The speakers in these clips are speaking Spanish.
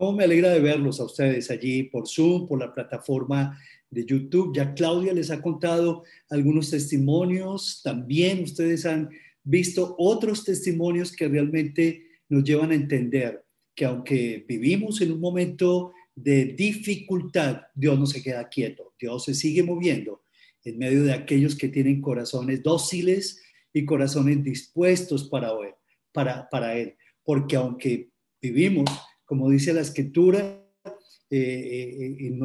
Cómo me alegra de verlos a ustedes allí por Zoom, por la plataforma de YouTube. Ya Claudia les ha contado algunos testimonios. También ustedes han visto otros testimonios que realmente nos llevan a entender que aunque vivimos en un momento de dificultad, Dios no se queda quieto. Dios se sigue moviendo en medio de aquellos que tienen corazones dóciles y corazones dispuestos para, para, para Él. Porque aunque vivimos como dice la escritura, eh, eh, eh,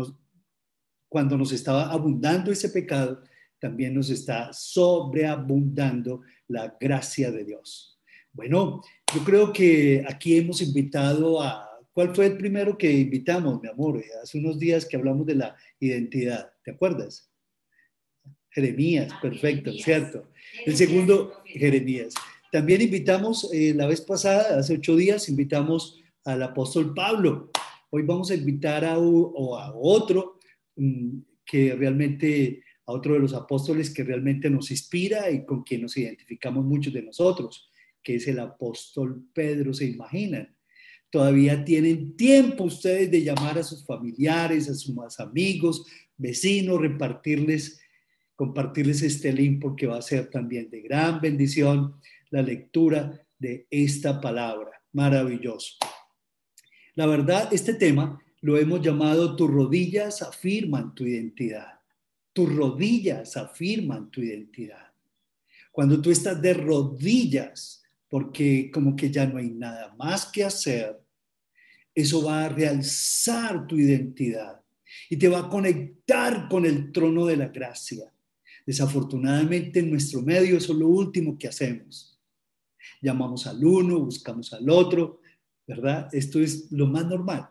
cuando nos estaba abundando ese pecado, también nos está sobreabundando la gracia de Dios. Bueno, yo creo que aquí hemos invitado a... ¿Cuál fue el primero que invitamos, mi amor? Hace unos días que hablamos de la identidad, ¿te acuerdas? Jeremías, ah, perfecto, ¿cierto? El segundo, Jeremías. También invitamos, la vez pasada, hace ocho días, invitamos al apóstol Pablo. Hoy vamos a invitar a, a otro mm, que realmente, a otro de los apóstoles que realmente nos inspira y con quien nos identificamos muchos de nosotros, que es el apóstol Pedro, ¿se imaginan? Todavía tienen tiempo ustedes de llamar a sus familiares, a sus amigos, vecinos, repartirles, compartirles este link porque va a ser también de gran bendición la lectura de esta palabra. Maravilloso. La verdad, este tema lo hemos llamado tus rodillas afirman tu identidad. Tus rodillas afirman tu identidad. Cuando tú estás de rodillas, porque como que ya no hay nada más que hacer, eso va a realzar tu identidad y te va a conectar con el trono de la gracia. Desafortunadamente en nuestro medio eso es lo último que hacemos. Llamamos al uno, buscamos al otro, ¿verdad? Esto es lo más normal.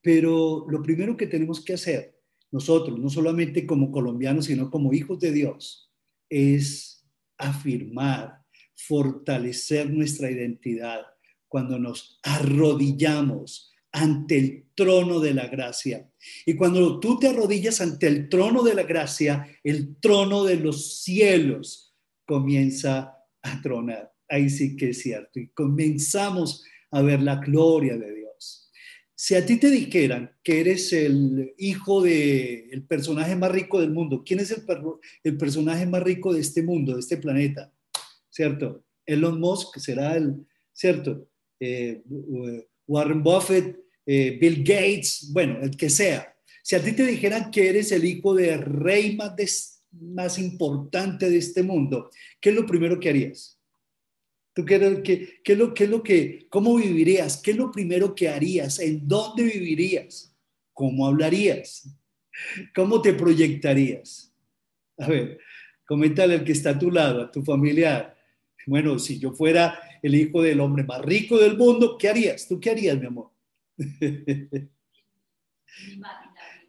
Pero lo primero que tenemos que hacer nosotros, no solamente como colombianos, sino como hijos de Dios, es afirmar, fortalecer nuestra identidad cuando nos arrodillamos ante el trono de la gracia. Y cuando tú te arrodillas ante el trono de la gracia, el trono de los cielos comienza a tronar. Ahí sí que es cierto. Y comenzamos a ver la gloria de Dios. Si a ti te dijeran que eres el hijo del el personaje más rico del mundo, ¿quién es el, el personaje más rico de este mundo, de este planeta? ¿Cierto? Elon Musk será el, ¿cierto? Eh, Warren Buffett, eh, Bill Gates, bueno, el que sea. Si a ti te dijeran que eres el hijo del rey más, más importante de este mundo, ¿qué es lo primero que harías? Qué, es lo, qué es lo que, cómo vivirías? ¿Qué es lo primero que harías? ¿En dónde vivirías? ¿Cómo hablarías? ¿Cómo te proyectarías? A ver, coméntale al que está a tu lado, a tu familiar. Bueno, si yo fuera el hijo del hombre más rico del mundo, ¿qué harías? ¿Tú qué harías, mi amor?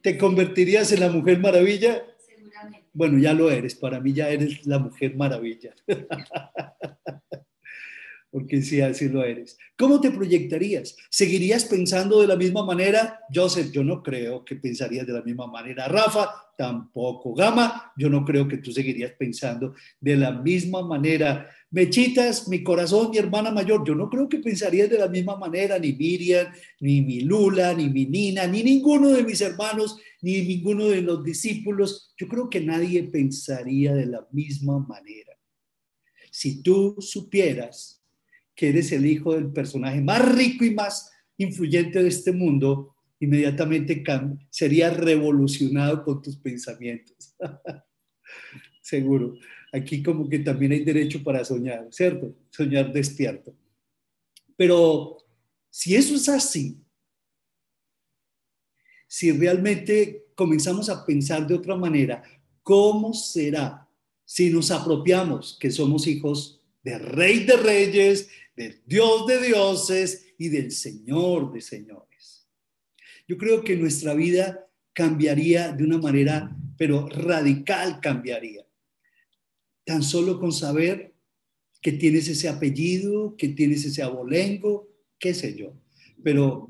¿Te convertirías en la mujer maravilla? Seguramente. Bueno, ya lo eres. Para mí ya eres la mujer maravilla. porque si así lo eres. ¿Cómo te proyectarías? ¿Seguirías pensando de la misma manera? Joseph, yo no creo que pensarías de la misma manera. Rafa, tampoco. Gama, yo no creo que tú seguirías pensando de la misma manera. Mechitas, mi corazón, mi hermana mayor, yo no creo que pensarías de la misma manera, ni Miriam, ni mi Lula, ni mi Nina, ni ninguno de mis hermanos, ni ninguno de los discípulos. Yo creo que nadie pensaría de la misma manera. Si tú supieras que eres el hijo del personaje más rico y más influyente de este mundo, inmediatamente sería revolucionado con tus pensamientos. Seguro. Aquí como que también hay derecho para soñar, ¿cierto? Soñar despierto. Pero si eso es así, si realmente comenzamos a pensar de otra manera, ¿cómo será si nos apropiamos que somos hijos de Rey de Reyes, del Dios de dioses y del Señor de señores. Yo creo que nuestra vida cambiaría de una manera, pero radical cambiaría. Tan solo con saber que tienes ese apellido, que tienes ese abolengo, qué sé yo. Pero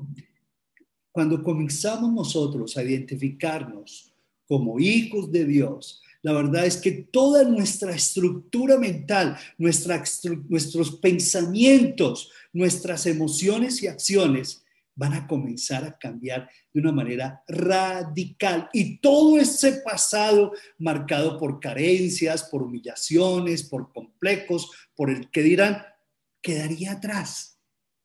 cuando comenzamos nosotros a identificarnos como hijos de Dios, la verdad es que toda nuestra estructura mental, nuestros pensamientos, nuestras emociones y acciones van a comenzar a cambiar de una manera radical. Y todo ese pasado marcado por carencias, por humillaciones, por complejos, por el que dirán, quedaría atrás.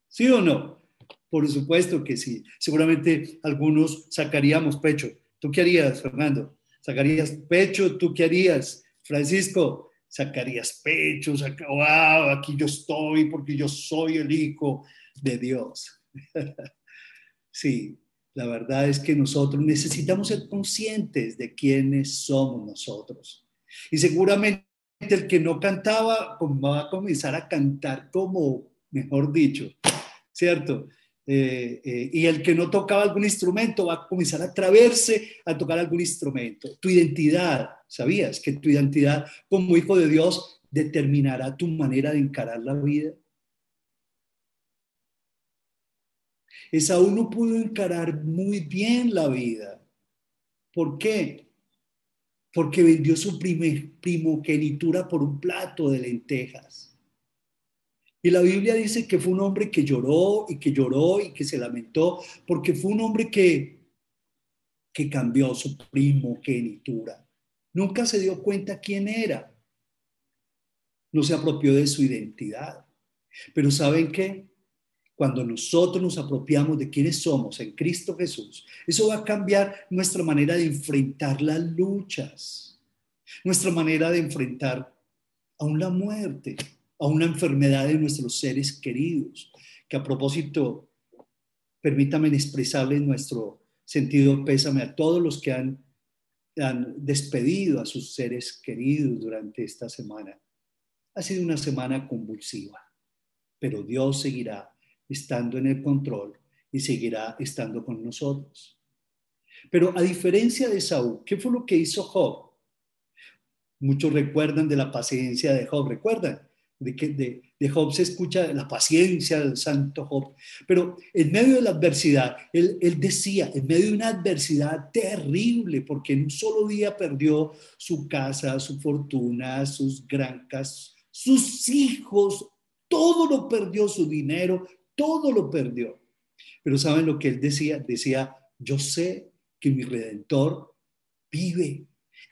¿Sí o no? Por supuesto que sí. Seguramente algunos sacaríamos pecho. ¿Tú qué harías, Fernando? ¿Sacarías pecho? ¿Tú qué harías? Francisco, sacarías pecho, wow, aquí yo estoy porque yo soy el hijo de Dios. sí, la verdad es que nosotros necesitamos ser conscientes de quiénes somos nosotros. Y seguramente el que no cantaba pues, va a comenzar a cantar como, mejor dicho, ¿cierto? Eh, eh, y el que no tocaba algún instrumento va a comenzar a atreverse a tocar algún instrumento. Tu identidad, ¿sabías que tu identidad como hijo de Dios determinará tu manera de encarar la vida? Esaú no pudo encarar muy bien la vida. ¿Por qué? Porque vendió su primogenitura por un plato de lentejas. Y la Biblia dice que fue un hombre que lloró y que lloró y que se lamentó, porque fue un hombre que, que cambió su primogenitura. Nunca se dio cuenta quién era. No se apropió de su identidad. Pero ¿saben qué? Cuando nosotros nos apropiamos de quiénes somos en Cristo Jesús, eso va a cambiar nuestra manera de enfrentar las luchas, nuestra manera de enfrentar aún la muerte, a una enfermedad de nuestros seres queridos, que a propósito, permítanme expresarles nuestro sentido pésame a todos los que han, han despedido a sus seres queridos durante esta semana. Ha sido una semana convulsiva, pero Dios seguirá estando en el control y seguirá estando con nosotros. Pero a diferencia de Saúl, ¿qué fue lo que hizo Job? Muchos recuerdan de la paciencia de Job, ¿recuerdan? De, que, de, Job se escucha la paciencia del santo Job, pero en medio de la adversidad, él, él decía, en medio de una adversidad terrible, porque en un solo día perdió su casa, su fortuna, sus granjas, sus hijos, todo lo perdió, su dinero, todo lo perdió. Pero ¿saben lo que él decía? Decía, yo sé que mi redentor vive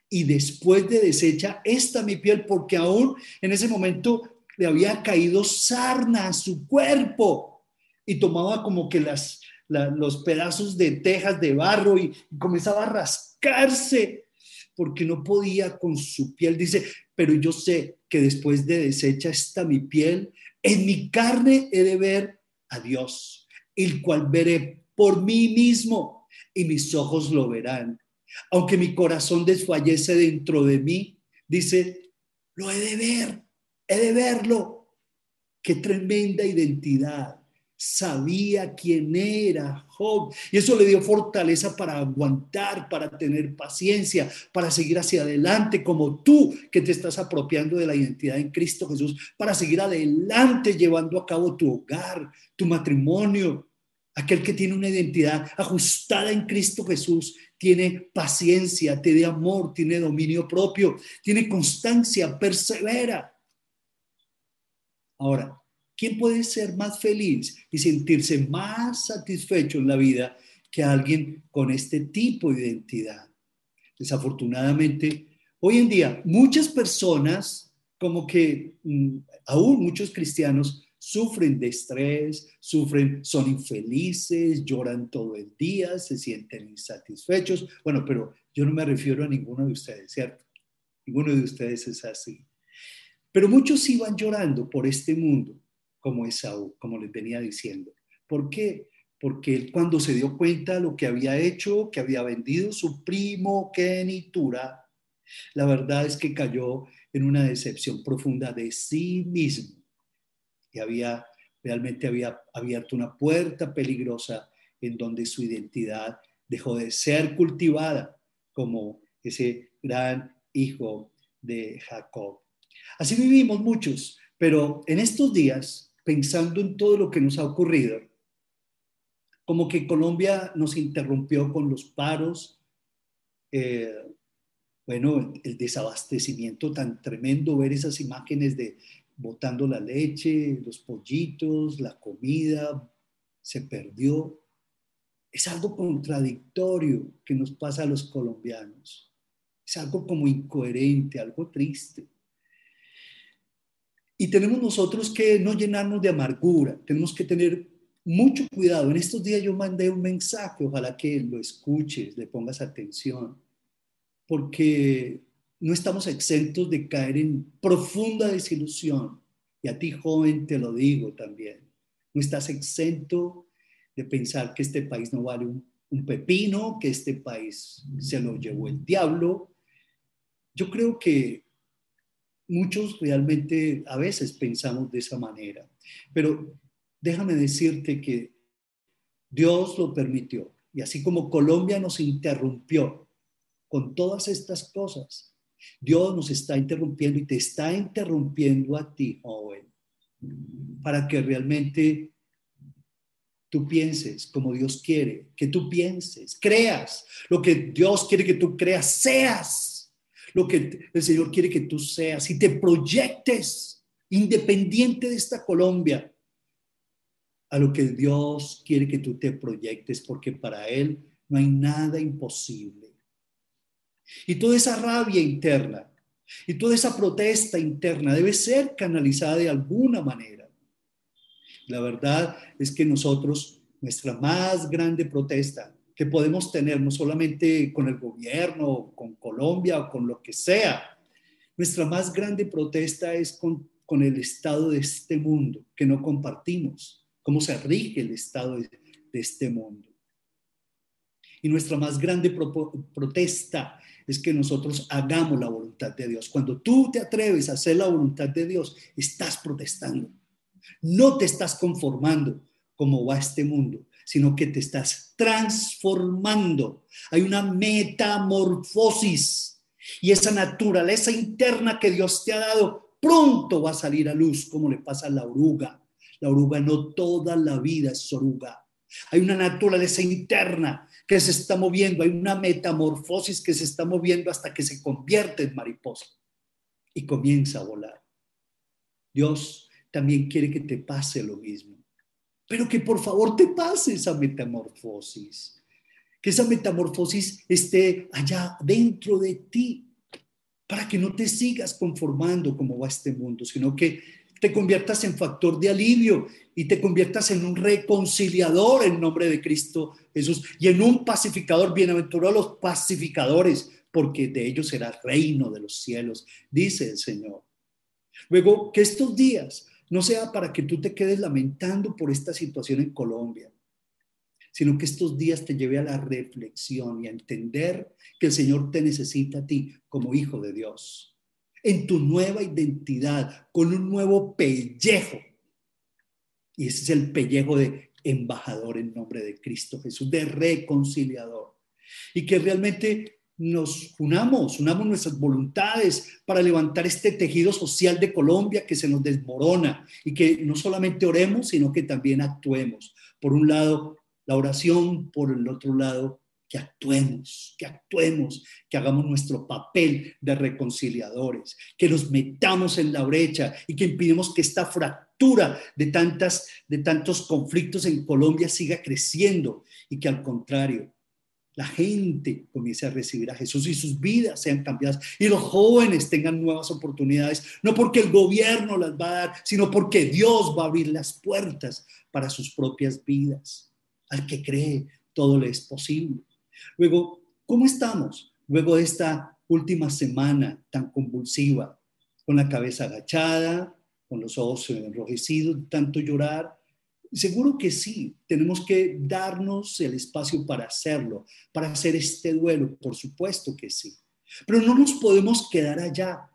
y después de desecha esta mi piel, porque aún en ese momento le había caído sarna a su cuerpo y tomaba como que las, los pedazos de tejas de barro y, comenzaba a rascarse porque no podía con su piel. Dice, pero yo sé que después de deshecha está mi piel, en mi carne he de ver a Dios, el cual veré por mí mismo y mis ojos lo verán. Aunque mi corazón desfallece dentro de mí, dice, lo he de ver he de verlo. Qué tremenda identidad. Sabía quién era Job. Y eso le dio fortaleza para aguantar, para tener paciencia, para seguir hacia adelante, como tú que te estás apropiando de la identidad en Cristo Jesús, para seguir adelante llevando a cabo tu hogar, tu matrimonio. Aquel que tiene una identidad ajustada en Cristo Jesús tiene paciencia, tiene amor, tiene dominio propio, tiene constancia, persevera. Ahora, ¿quién puede ser más feliz y sentirse más satisfecho en la vida que alguien con este tipo de identidad? Desafortunadamente, hoy en día muchas personas, como que mm, aún muchos cristianos, sufren de estrés, sufren, son infelices, lloran todo el día, se sienten insatisfechos. Bueno, pero yo no me refiero a ninguno de ustedes, ¿cierto? Ninguno de ustedes es así. Pero muchos iban llorando por este mundo, como Esaú, como les venía diciendo. ¿Por qué? Porque él cuando se dio cuenta de lo que había hecho, que había vendido su primogenitura, la verdad es que cayó en una decepción profunda de sí mismo. Y había, realmente había abierto una puerta peligrosa en donde su identidad dejó de ser cultivada como ese gran hijo de Jacob. Así vivimos muchos, pero en estos días, pensando en todo lo que nos ha ocurrido, como que Colombia nos interrumpió con los paros, eh, bueno, el desabastecimiento tan tremendo, ver esas imágenes de botando la leche, los pollitos, la comida, se perdió. es algo contradictorio que nos pasa a los colombianos. Es algo como incoherente, algo triste. Y tenemos nosotros que no llenarnos de amargura, tenemos que tener mucho cuidado. En estos días yo mandé un mensaje, ojalá que lo escuches, le pongas atención, porque no estamos exentos de caer en profunda desilusión. Y a ti, joven, te lo digo también. No estás exento de pensar que este país no vale un, un pepino, que este país se lo llevó el diablo. Yo creo que muchos realmente a veces pensamos de esa manera, pero déjame decirte que Dios lo permitió. Y así como Colombia nos interrumpió con todas estas cosas, Dios nos está interrumpiendo y te está interrumpiendo a ti, joven, para que realmente tú pienses como Dios quiere, que tú pienses, creas lo que Dios quiere que tú creas, seas lo que el Señor quiere que tú seas y te proyectes independiente de esta Colombia a lo que Dios quiere que tú te proyectes, porque para Él no hay nada imposible. Y toda esa rabia interna y toda esa protesta interna debe ser canalizada de alguna manera. La verdad es que nosotros, nuestra más grande protesta que podemos tener, no solamente con el gobierno, con Colombia o con lo que sea, nuestra más grande protesta es con, con el estado de este mundo que no compartimos cómo se rige el estado de, este mundo. Y nuestra más grande protesta es que nosotros hagamos la voluntad de Dios. Cuando tú te atreves a hacer la voluntad de Dios, estás protestando. No te estás conformando como va este mundo, sino que te estás transformando. Hay una metamorfosis y esa naturaleza interna que Dios te ha dado pronto va a salir a luz, como le pasa a la oruga. La oruga no toda la vida es oruga. Hay una naturaleza interna que se está moviendo, hay una metamorfosis que se está moviendo hasta que se convierte en mariposa y comienza a volar. Dios también quiere que te pase lo mismo, pero que por favor te pase esa metamorfosis, que esa metamorfosis esté allá dentro de ti, para que no te sigas conformando como va este mundo, sino que te conviertas en factor de alivio y te conviertas en un reconciliador en nombre de Cristo Jesús y en un pacificador. Bienaventurados los pacificadores, porque de ellos será el reino de los cielos, dice el Señor. Luego, que estos días no sea para que tú te quedes lamentando por esta situación en Colombia, sino que estos días te lleve a la reflexión y a entender que el Señor te necesita a ti como hijo de Dios en tu nueva identidad, con un nuevo pellejo. Y ese es el pellejo de embajador en nombre de Cristo Jesús, de reconciliador. Y que realmente nos unamos, unamos nuestras voluntades para levantar este tejido social de Colombia que se nos desmorona y que no solamente oremos, sino que también actuemos. Por un lado, la oración, por el otro lado, que actuemos, que actuemos, que hagamos nuestro papel de reconciliadores, que nos metamos en la brecha y que impidimos que esta fractura de, tantas, de tantos conflictos en Colombia siga creciendo y que al contrario, la gente comience a recibir a Jesús y sus vidas sean cambiadas y los jóvenes tengan nuevas oportunidades, no porque el gobierno las va a dar, sino porque Dios va a abrir las puertas para sus propias vidas. Al que cree, todo le es posible. Luego, ¿cómo estamos luego de esta última semana tan convulsiva? Con la cabeza agachada, con los ojos enrojecidos, tanto llorar. Seguro que sí, tenemos que darnos el espacio para hacerlo, para hacer este duelo, por supuesto que sí. Pero no nos podemos quedar allá,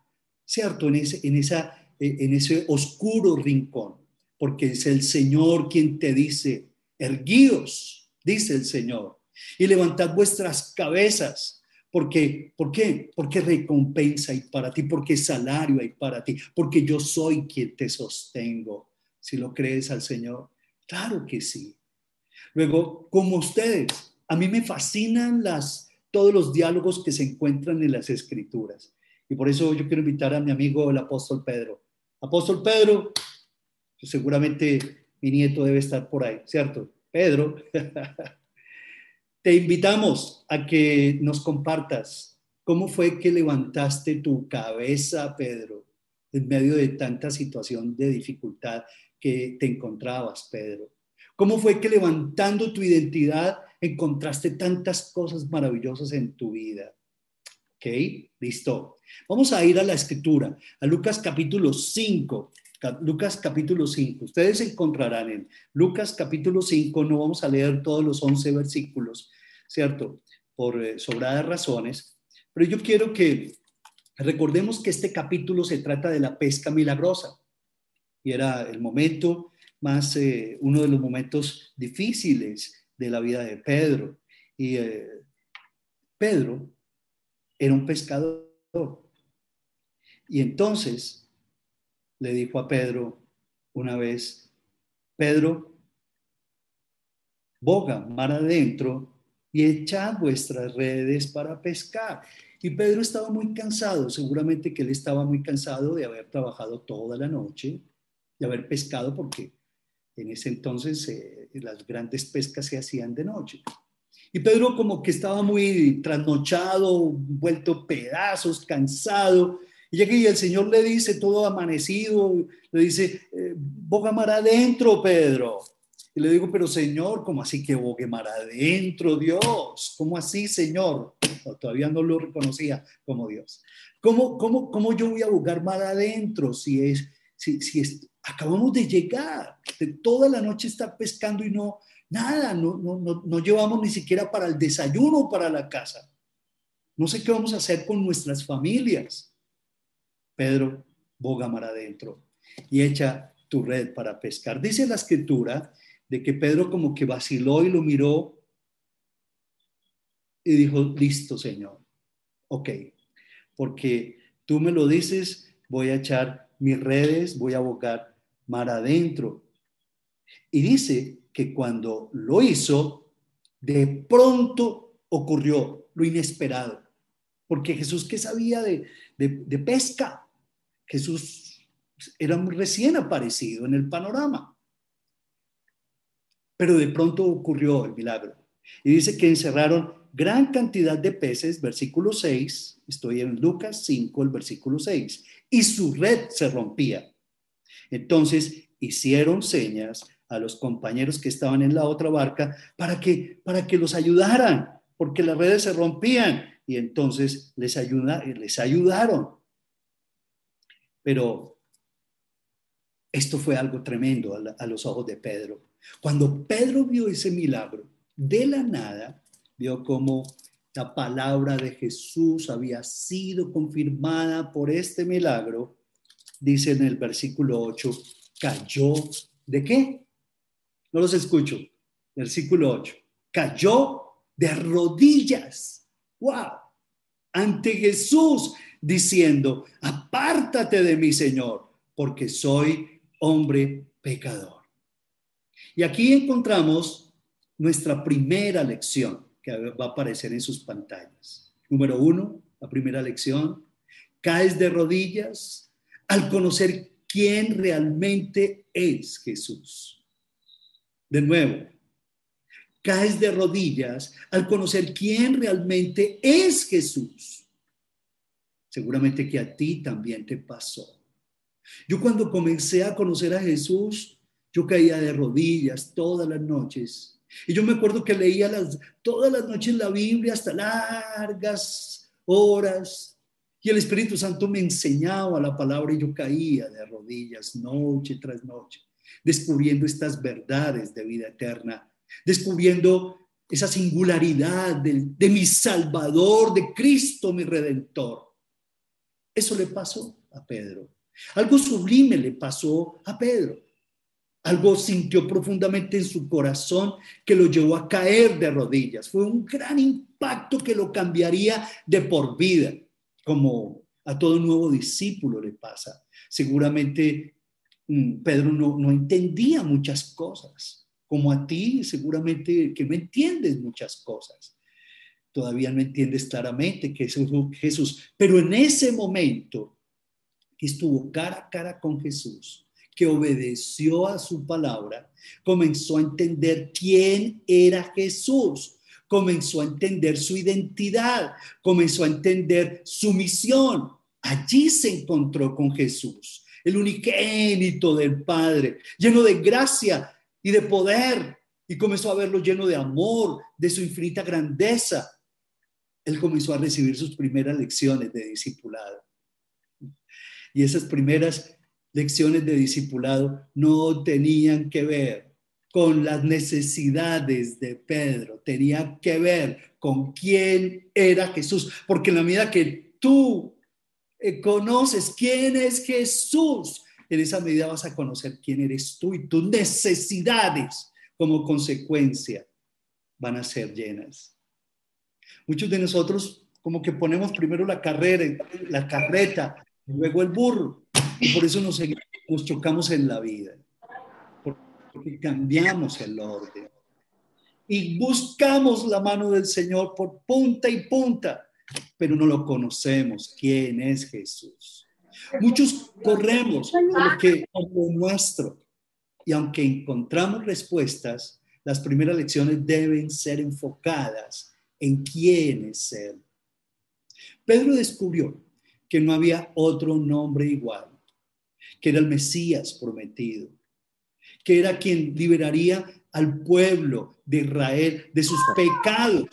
¿cierto? En ese, en esa, en ese oscuro rincón, porque es el Señor quien te dice, erguidos, dice el Señor, y levantad vuestras cabezas. Porque, ¿Por qué? Porque recompensa hay para ti, porque salario hay para ti, porque yo soy quien te sostengo. Si lo crees al Señor, claro que sí. Luego, como ustedes, a mí me fascinan todos los diálogos que se encuentran en las escrituras. Y por eso yo quiero invitar a mi amigo el apóstol Pedro. Apóstol Pedro, seguramente mi nieto debe estar por ahí, ¿cierto? Pedro, te invitamos a que nos compartas cómo fue que levantaste tu cabeza, Pedro, en medio de tanta situación de dificultad que te encontrabas, Pedro. ¿Cómo fue que levantando tu identidad encontraste tantas cosas maravillosas en tu vida? ¿Ok? Listo. Vamos a ir a la escritura, a Lucas capítulo 5. Lucas capítulo 5. Ustedes encontrarán en Lucas capítulo 5, no vamos a leer todos los 11 versículos, ¿cierto? Por eh, sobradas razones, pero yo quiero que recordemos que este capítulo se trata de la pesca milagrosa y era el momento más, eh, uno de los momentos difíciles de la vida de Pedro. Y eh, Pedro era un pescador. Y entonces le dijo a Pedro una vez, Pedro, boga mar adentro y echa vuestras redes para pescar. Y Pedro estaba muy cansado, seguramente que él estaba muy cansado de haber trabajado toda la noche, de haber pescado, porque en ese entonces eh, las grandes pescas se hacían de noche. Y Pedro como que estaba muy trasnochado, vuelto pedazos, cansado. Y llega y el Señor le dice, todo amanecido, le dice, eh, boga mar adentro, Pedro. Y le digo, pero Señor, ¿cómo así que bogue mar adentro, Dios? ¿Cómo así, Señor? todavía no lo reconocía como Dios. ¿Cómo, cómo, cómo yo voy a bogar mar adentro si es, si, si es, acabamos de llegar, de toda la noche estar pescando y no, nada, no, no, no, no llevamos ni siquiera para el desayuno para la casa. No sé qué vamos a hacer con nuestras familias. Pedro, boga mar adentro y echa tu red para pescar. Dice la escritura de que Pedro como que vaciló y lo miró y dijo, listo, Señor, ok, porque tú me lo dices, voy a echar mis redes, voy a bogar mar adentro. Y dice que cuando lo hizo, de pronto ocurrió lo inesperado, porque Jesús que sabía de, de pesca, Jesús era muy recién aparecido en el panorama. Pero de pronto ocurrió el milagro. Y dice que encerraron gran cantidad de peces, versículo 6, estoy en Lucas 5, el versículo 6, y su red se rompía. Entonces hicieron señas a los compañeros que estaban en la otra barca para que, para que los ayudaran, porque las redes se rompían y entonces les, ayuda, les ayudaron. Pero esto fue algo tremendo a, a los ojos de Pedro. Cuando Pedro vio ese milagro, de la nada, vio cómo la palabra de Jesús había sido confirmada por este milagro, dice en el versículo 8, cayó de qué? No los escucho. Versículo 8, cayó de rodillas. ¡Wow! Ante Jesús diciendo, apártate de mí, Señor, porque soy hombre pecador. Y aquí encontramos nuestra primera lección va a aparecer en sus pantallas. Número uno, la primera lección, caes de rodillas al conocer quién realmente es Jesús. De nuevo, caes de rodillas al conocer quién realmente es Jesús. Seguramente que a ti también te pasó. Yo cuando comencé a conocer a Jesús, yo caía de rodillas todas las noches y yo me acuerdo que leía las, todas las noches la Biblia hasta largas horas. Y el Espíritu Santo me enseñaba la palabra y yo caía de rodillas noche tras noche, descubriendo estas verdades de vida eterna, descubriendo esa singularidad de, de mi Salvador, de Cristo, mi Redentor. Eso le pasó a Pedro. Algo sublime le pasó a Pedro. Algo sintió profundamente en su corazón que lo llevó a caer de rodillas. Fue un gran impacto que lo cambiaría de por vida, como a todo nuevo discípulo le pasa. Seguramente mm, Pedro no, no entendía muchas cosas, como a ti seguramente que no entiendes muchas cosas. Todavía no entiendes claramente que es Jesús, pero en ese momento estuvo cara a cara con Jesús, que obedeció a su palabra, comenzó a entender quién era Jesús, comenzó a entender su identidad, comenzó a entender su misión. Allí se encontró con Jesús, el unigénito del Padre, lleno de gracia y de poder, y comenzó a verlo lleno de amor, de su infinita grandeza. Él comenzó a recibir sus primeras lecciones de discipulado. Y esas primeras lecciones de discipulado no tenían que ver con las necesidades de Pedro, tenían que ver con quién era Jesús, porque en la medida que tú eh, conoces quién es Jesús, en esa medida vas a conocer quién eres tú y tus necesidades como consecuencia van a ser llenas. Muchos de nosotros como que ponemos primero la carrera, la carreta, y luego el burro, y por eso nos, chocamos en la vida, porque cambiamos el orden y buscamos la mano del Señor por punta y punta, pero no lo conocemos, quién es Jesús. Muchos corremos a lo que lo nuestro y aunque encontramos respuestas, las primeras lecciones deben ser enfocadas en quién es Él. Pedro descubrió que no había otro nombre igual, que era el Mesías prometido, que era quien liberaría al pueblo de Israel de sus pecados.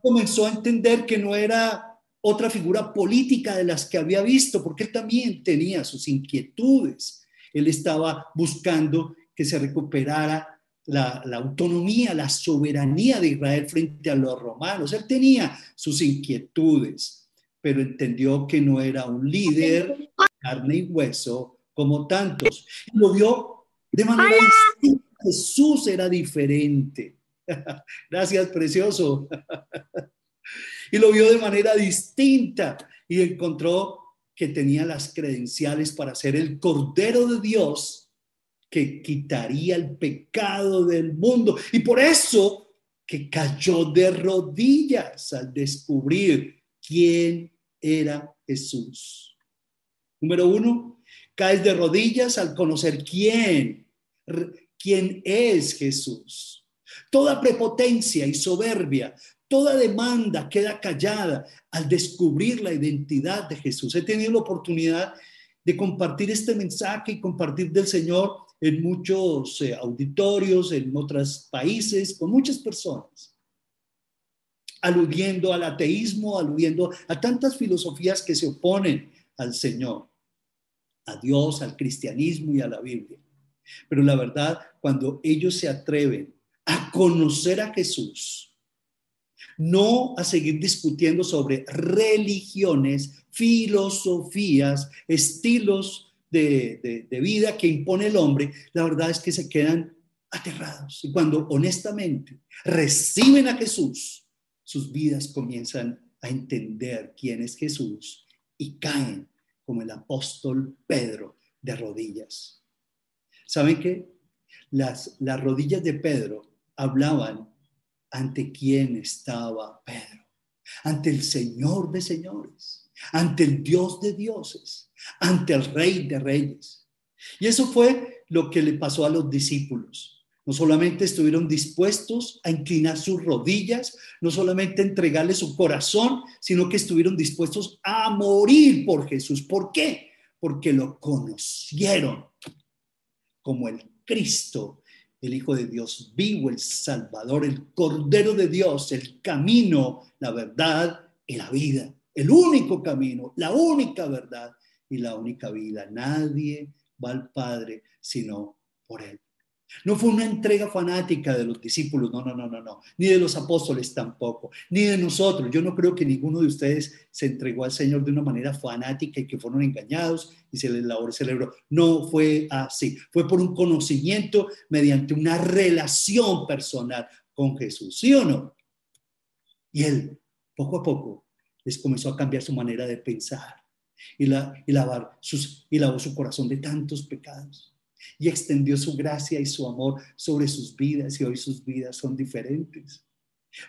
Comenzó a entender que no era otra figura política de las que había visto, porque él también tenía sus inquietudes. Él estaba buscando que se recuperara la, autonomía, la soberanía de Israel frente a los romanos. Él tenía sus inquietudes, pero entendió que no era un líder carne y hueso como tantos. lo vio de manera distinta. Jesús era diferente. Gracias, precioso. y lo vio de manera distinta y encontró que tenía las credenciales para ser el Cordero de Dios que quitaría el pecado del mundo. Y por eso que cayó de rodillas al descubrir quién era Jesús. Número uno, caes de rodillas al conocer quién, quién es Jesús. Toda prepotencia y soberbia, toda demanda queda callada al descubrir la identidad de Jesús. He tenido la oportunidad de compartir este mensaje y compartir del Señor en muchos eh, auditorios, en otros países, con muchas personas, aludiendo al ateísmo, aludiendo a tantas filosofías que se oponen al Señor, a Dios, al cristianismo y a la Biblia. Pero la verdad, cuando ellos se atreven a conocer a Jesús, no a seguir discutiendo sobre religiones, filosofías, estilos de, vida que impone el hombre, la verdad es que se quedan aterrados. Y cuando honestamente reciben a Jesús, sus vidas comienzan a entender quién es Jesús y caen como el apóstol Pedro de rodillas. ¿Saben qué? Las, las rodillas de Pedro hablaban ante quién estaba Pedro, ante el Señor de señores, ante el Dios de dioses, ante el Rey de Reyes. Y eso fue lo que le pasó a los discípulos. No solamente estuvieron dispuestos a inclinar sus rodillas, no solamente entregarle su corazón, sino que estuvieron dispuestos a morir por Jesús. ¿Por qué? Porque lo conocieron como el Cristo, el Hijo de Dios vivo, el Salvador, el Cordero de Dios, el camino, la verdad y la vida. El único camino, la única verdad y la única vida. Nadie va al Padre sino por Él. No fue una entrega fanática de los discípulos, no, no, no, no, no, ni de los apóstoles tampoco, ni de nosotros. Yo no creo que ninguno de ustedes se entregó al Señor de una manera fanática y que fueron engañados y se les lavó el cerebro. No fue así, fue por un conocimiento mediante una relación personal con Jesús, ¿sí o no? Y Él, poco a poco, les comenzó a cambiar su manera de pensar y, la, y, lavar y lavó su corazón de tantos pecados y extendió su gracia y su amor sobre sus vidas y hoy sus vidas son diferentes.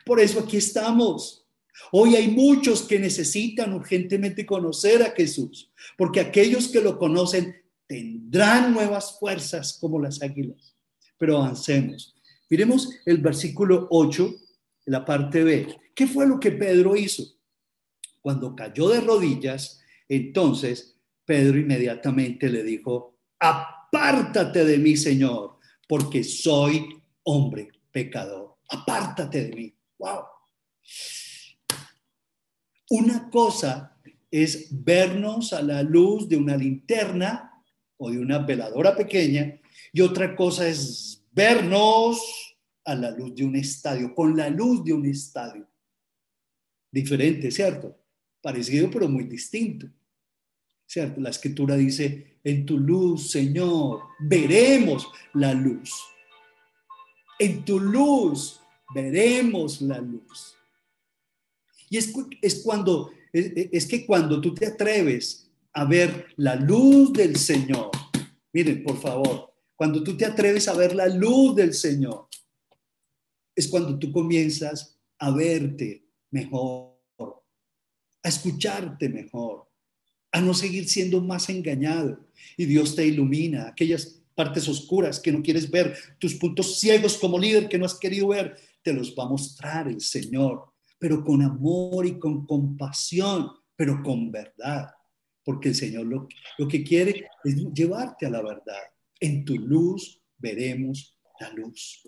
Por eso aquí estamos. Hoy hay muchos que necesitan urgentemente conocer a Jesús, porque aquellos que lo conocen tendrán nuevas fuerzas como las águilas. Pero avancemos. Miremos el versículo 8 la parte B. ¿Qué fue lo que Pedro hizo? Cuando cayó de rodillas, entonces Pedro inmediatamente le dijo, apártate de mí, Señor, porque soy hombre pecador. Apártate de mí. Wow. Una cosa es vernos a la luz de una linterna o de una veladora pequeña y otra cosa es vernos a la luz de un estadio, con la luz de un estadio. Diferente, ¿cierto? Parecido, pero muy distinto. ¿Cierto? La escritura dice, en tu luz, Señor, veremos la luz. En tu luz veremos la luz. Y es, es cuando, es que cuando tú te atreves a ver la luz del Señor, miren, por favor, cuando tú te atreves a ver la luz del Señor, es cuando tú comienzas a verte mejor, a escucharte mejor, a no seguir siendo más engañado. Y Dios te ilumina aquellas partes oscuras que no quieres ver, tus puntos ciegos como líder que no has querido ver, te los va a mostrar el Señor, pero con amor y con compasión, pero con verdad, porque el Señor lo, lo que quiere es llevarte a la verdad. En tu luz veremos la luz.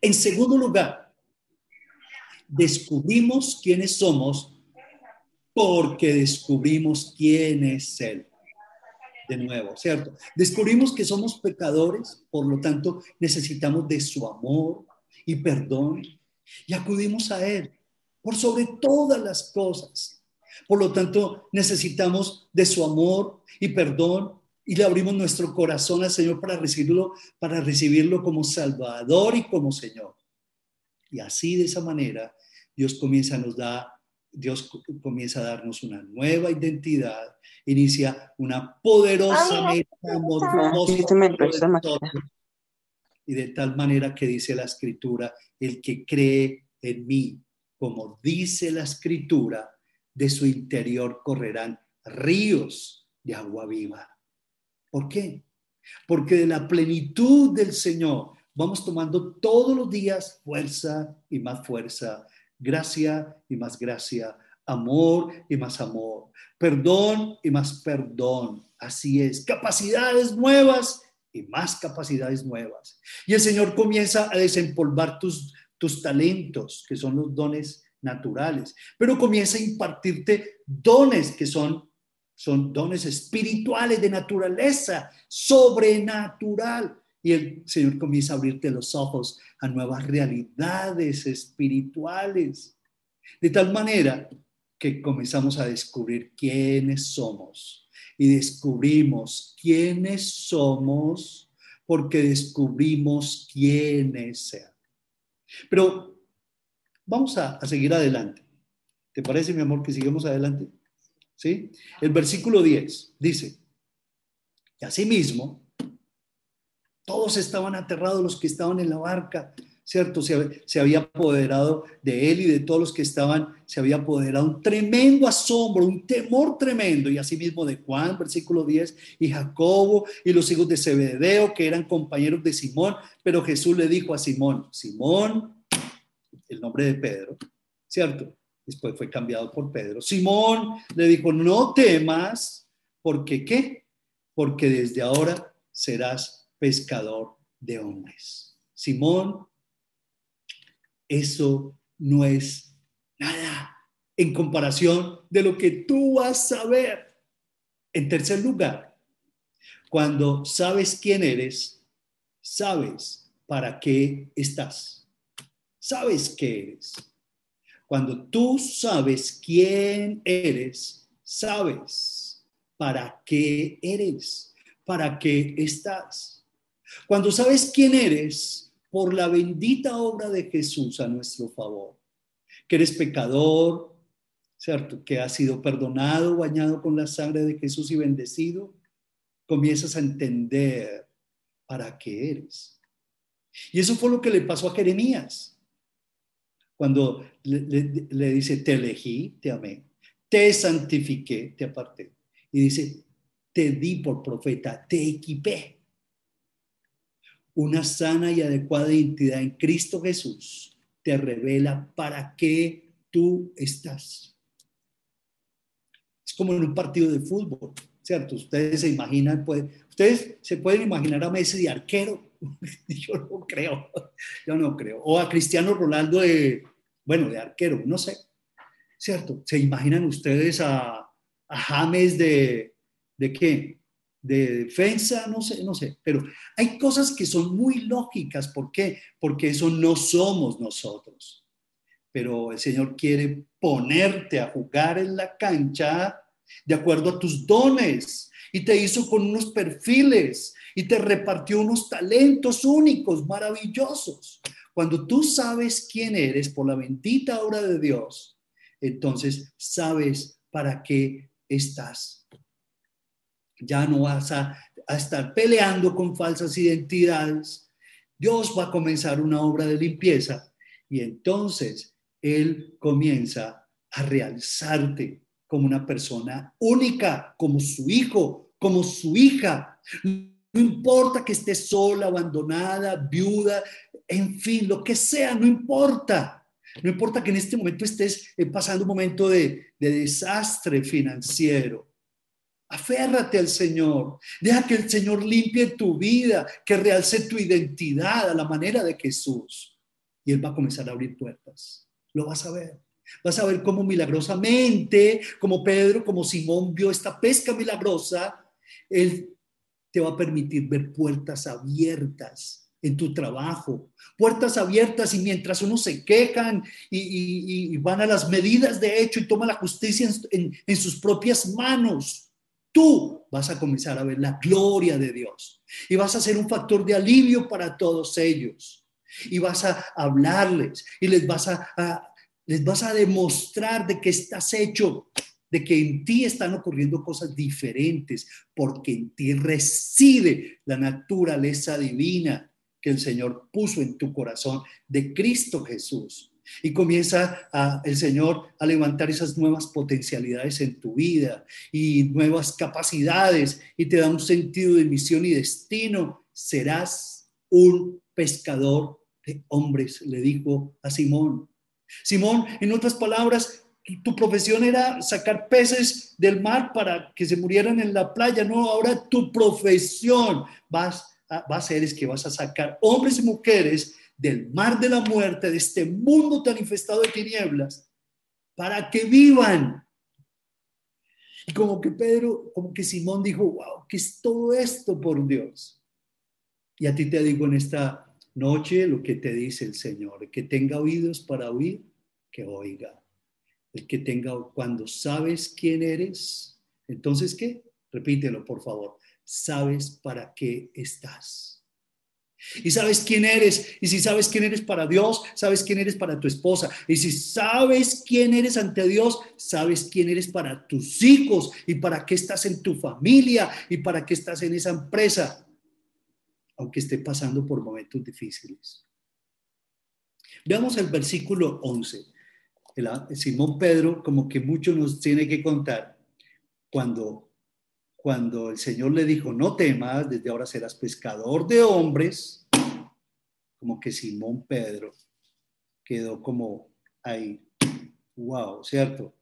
En segundo lugar, descubrimos quiénes somos porque descubrimos quién es Él. De nuevo, ¿cierto? Descubrimos que somos pecadores, por lo tanto necesitamos de su amor y perdón y acudimos a Él por sobre todas las cosas. Por lo tanto, necesitamos de su amor y perdón y le abrimos nuestro corazón al Señor para recibirlo, para recibirlo como Salvador y como Señor. Y así de esa manera Dios comienza nos da Dios comienza a darnos una nueva identidad, inicia una poderosa metamorfosis y de tal manera que dice la escritura, el que cree en mí, como dice la escritura, de su interior correrán ríos de agua viva. ¿Por qué? Porque de la plenitud del Señor vamos tomando todos los días fuerza y más fuerza, gracia y más gracia, amor y más amor, perdón y más perdón. Así es, capacidades nuevas y más capacidades nuevas. Y el Señor comienza a desempolvar tus, tus talentos, que son los dones naturales, pero comienza a impartirte dones que son son dones espirituales de naturaleza sobrenatural. Y el Señor comienza a abrirte los ojos a nuevas realidades espirituales. De tal manera que comenzamos a descubrir quiénes somos. Y descubrimos quiénes somos porque descubrimos quiénes sean. Pero vamos a, a seguir adelante. ¿Te parece, mi amor, que sigamos adelante? ¿sí? El versículo 10 dice, y asimismo, todos estaban aterrados los que estaban en la barca, ¿cierto? Se, había apoderado de él y de todos los que estaban, se había apoderado un tremendo asombro, un temor tremendo, y asimismo de Juan, versículo 10, y Jacobo y los hijos de Zebedeo, que eran compañeros de Simón, pero Jesús le dijo a Simón, Simón, el nombre de Pedro, ¿cierto? después fue cambiado por Pedro. Simón le dijo, no temas, porque qué? Porque desde ahora serás pescador de hombres. Simón, eso no es nada en comparación de lo que tú vas a ver. En tercer lugar, cuando sabes quién eres, sabes para qué estás. Sabes qué eres. Cuando tú sabes quién eres, sabes para qué eres, para qué estás. Cuando sabes quién eres, por la bendita obra de Jesús a nuestro favor, que eres pecador, ¿cierto? Que has sido perdonado, bañado con la sangre de Jesús y bendecido, comienzas a entender para qué eres. Y eso fue lo que le pasó a Jeremías cuando le, dice, te elegí, te amé, te santifiqué, te aparté. Y dice, te di por profeta, te equipé. Una sana y adecuada identidad en Cristo Jesús te revela para qué tú estás. Es como en un partido de fútbol, ¿cierto? Ustedes se imaginan, pues, ustedes se pueden imaginar a Messi de arquero. Yo no creo, yo no creo. O a Cristiano Ronaldo de, bueno, de arquero, no sé, ¿cierto? ¿Se imaginan ustedes a, a James de, ¿de qué? De defensa, no sé, no sé, pero hay cosas que son muy lógicas. ¿Por qué? Porque eso no somos nosotros. Pero el Señor quiere ponerte a jugar en la cancha de acuerdo a tus dones y te hizo con unos perfiles y te repartió unos talentos únicos, maravillosos. Cuando tú sabes quién eres por la bendita obra de Dios, entonces sabes para qué estás ya no vas a, estar peleando con falsas identidades. Dios va a comenzar una obra de limpieza y entonces Él comienza a realzarte como una persona única, como su hijo, como su hija. No importa que estés sola, abandonada, viuda, en fin, lo que sea, no importa. No importa que en este momento estés eh, pasando un momento de desastre financiero. Aférrate al Señor. Deja que el Señor limpie tu vida, que realce tu identidad a la manera de Jesús. Y Él va a comenzar a abrir puertas. Lo vas a ver. Vas a ver cómo milagrosamente, como Pedro, como Simón vio esta pesca milagrosa, Él te va a permitir ver puertas abiertas en tu trabajo, puertas abiertas y mientras uno se quejan y, van a las medidas de hecho y toma la justicia en sus propias manos, tú vas a comenzar a ver la gloria de Dios y vas a ser un factor de alivio para todos ellos y vas a hablarles y les vas a, les vas a demostrar de que estás hecho, de que en ti están ocurriendo cosas diferentes, porque en ti reside la naturaleza divina que el Señor puso en tu corazón de Cristo Jesús. Y comienza el Señor a levantar esas nuevas potencialidades en tu vida y nuevas capacidades y te da un sentido de misión y destino. Serás un pescador de hombres, le dijo a Simón. Simón, en otras palabras, tu profesión era sacar peces del mar para que se murieran en la playa. No, ahora tu profesión vas a, va a ser es que vas a sacar hombres y mujeres del mar de la muerte, de este mundo tan infestado de tinieblas, para que vivan. Y como que Pedro, como que Simón dijo, wow, ¿qué es todo esto por Dios? Y a ti te digo en esta noche lo que te dice el Señor, el que tenga oídos para oír, que oiga. El que tenga, cuando sabes quién eres, entonces ¿qué? Repítelo, por favor. Sabes para qué estás. Y sabes quién eres. Y si sabes quién eres para Dios, sabes quién eres para tu esposa. Y si sabes quién eres ante Dios, sabes quién eres para tus hijos y para qué estás en tu familia y para qué estás en esa empresa, aunque esté pasando por momentos difíciles. Veamos el versículo 11. El, Simón Pedro, como que mucho nos tiene que contar cuando cuando el Señor le dijo, no temas, desde ahora serás pescador de hombres, como que Simón Pedro quedó como ahí, wow, ¿cierto?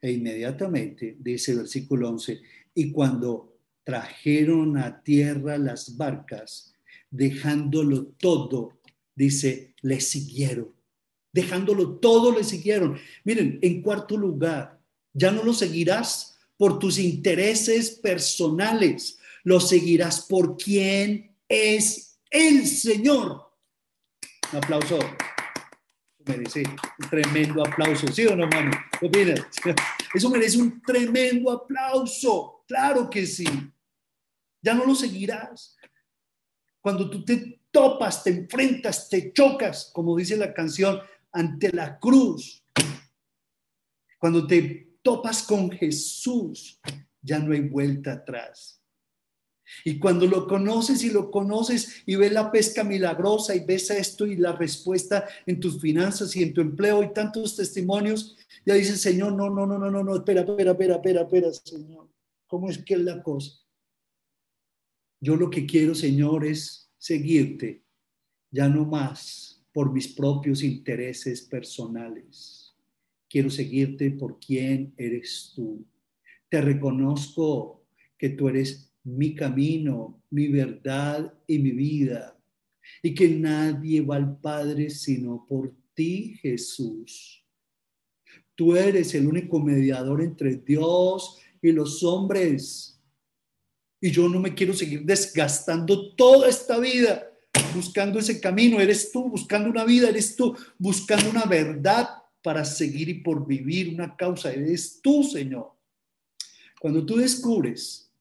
E inmediatamente, dice versículo 11, y cuando trajeron a tierra las barcas, dejándolo todo, dice, le siguieron. Dejándolo todo, le siguieron. Miren, en cuarto lugar, ya no lo seguirás por tus intereses personales, lo seguirás por quien es el Señor. Un aplauso. Merece un tremendo aplauso, ¿sí o no, mami? ¿Qué Eso merece un tremendo aplauso. Claro que sí. Ya no lo seguirás. Cuando tú te topas, te enfrentas, te chocas, como dice la canción, ante la cruz. Cuando te topas con Jesús, ya no hay vuelta atrás. Y cuando lo conoces y lo conoces y ves la pesca milagrosa y ves esto y la respuesta en tus finanzas y en tu empleo y tantos testimonios, ya dices, Señor, no, no, no, no, no, no, espera, espera, espera, espera, espera, Señor. ¿Cómo es que es la cosa? Yo lo que quiero, Señor, es seguirte, ya no más por mis propios intereses personales. Quiero seguirte por quien eres tú. Te reconozco que tú eres mi camino, mi verdad y mi vida, y que nadie va al Padre sino por ti, Jesús. Tú eres el único mediador entre Dios y los hombres. Y yo no me quiero seguir desgastando toda esta vida buscando ese camino. Eres tú buscando una vida, eres tú buscando una verdad para seguir y por vivir una causa. Eres tú, Señor. Cuando tú descubres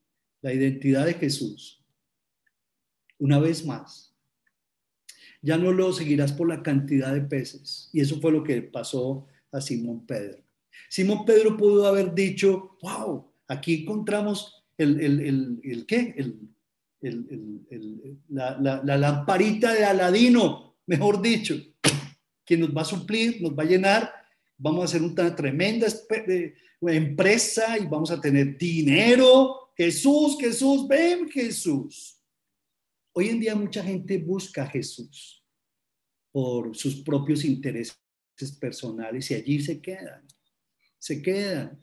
la identidad de Jesús, una vez más, ya no lo seguirás por la cantidad de peces. Y eso fue lo que pasó a Simón Pedro. Simón Pedro pudo haber dicho, wow, aquí encontramos el, el, el, ¿qué? la, la, lamparita de Aladino, mejor dicho, que nos va a suplir, nos va a llenar, vamos a hacer una tremenda empresa y vamos a tener dinero. Jesús, Jesús, ven Jesús. Hoy en día mucha gente busca a Jesús por sus propios intereses personales y allí se quedan, se quedan,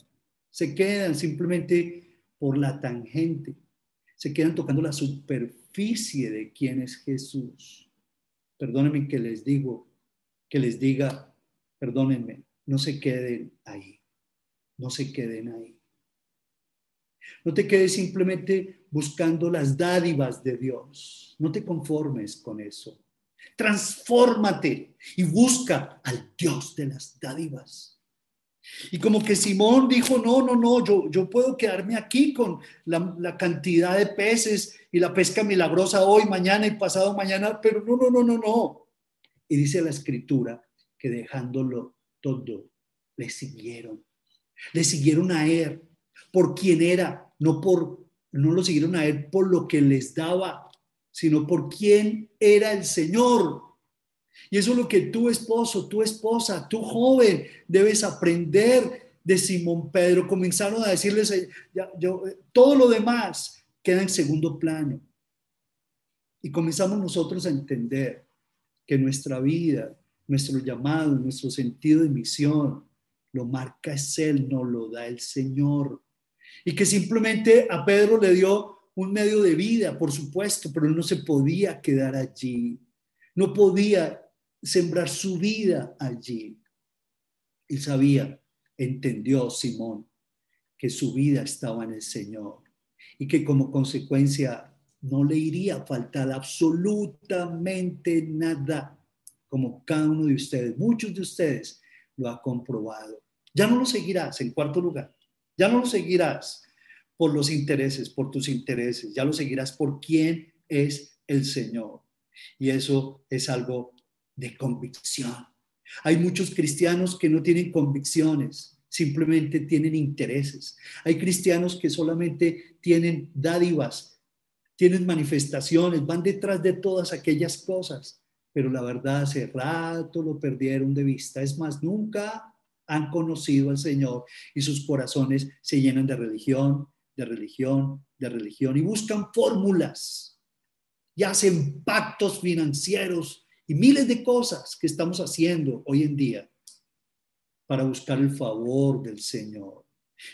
se quedan simplemente por la tangente, se quedan tocando la superficie de quién es Jesús. Perdónenme que les digo, que les diga, perdónenme, no se queden ahí, no se queden ahí. No te quedes simplemente buscando las dádivas de Dios. No te conformes con eso. Transfórmate y busca al Dios de las dádivas. Y como que Simón dijo, no, no, no, yo, yo puedo quedarme aquí con la, la, cantidad de peces y la pesca milagrosa hoy, mañana y pasado mañana, pero no, no, no, no, no. Y dice la escritura que dejándolo todo, le siguieron. Le siguieron a él por quien era, no por, no lo siguieron a él por lo que les daba, sino por quién era el Señor. Y eso es lo que tu esposo, tu esposa, tu joven debes aprender de Simón Pedro. Comenzaron a decirles, yo, eh, todo lo demás queda en segundo plano. Y comenzamos nosotros a entender que nuestra vida, nuestro llamado, nuestro sentido de misión, lo marca es Él, no lo da el Señor. Y que simplemente a Pedro le dio un medio de vida, por supuesto, pero no se podía quedar allí. No podía sembrar su vida allí. Y sabía, entendió Simón, que su vida estaba en el Señor y que como consecuencia no le iría a faltar absolutamente nada, como cada uno de ustedes, muchos de ustedes lo ha comprobado. Ya no lo seguirás en cuarto lugar, ya no lo seguirás por los intereses, por tus intereses, ya lo seguirás por quién es el Señor. Y eso es algo de convicción. Hay muchos cristianos que no tienen convicciones, simplemente tienen intereses. Hay cristianos que solamente tienen dádivas, tienen manifestaciones, van detrás de todas aquellas cosas, pero la verdad hace rato lo perdieron de vista. Es más, nunca han conocido al Señor y sus corazones se llenan de religión, de religión, de religión y buscan fórmulas y hacen pactos financieros y miles de cosas que estamos haciendo hoy en día para buscar el favor del Señor.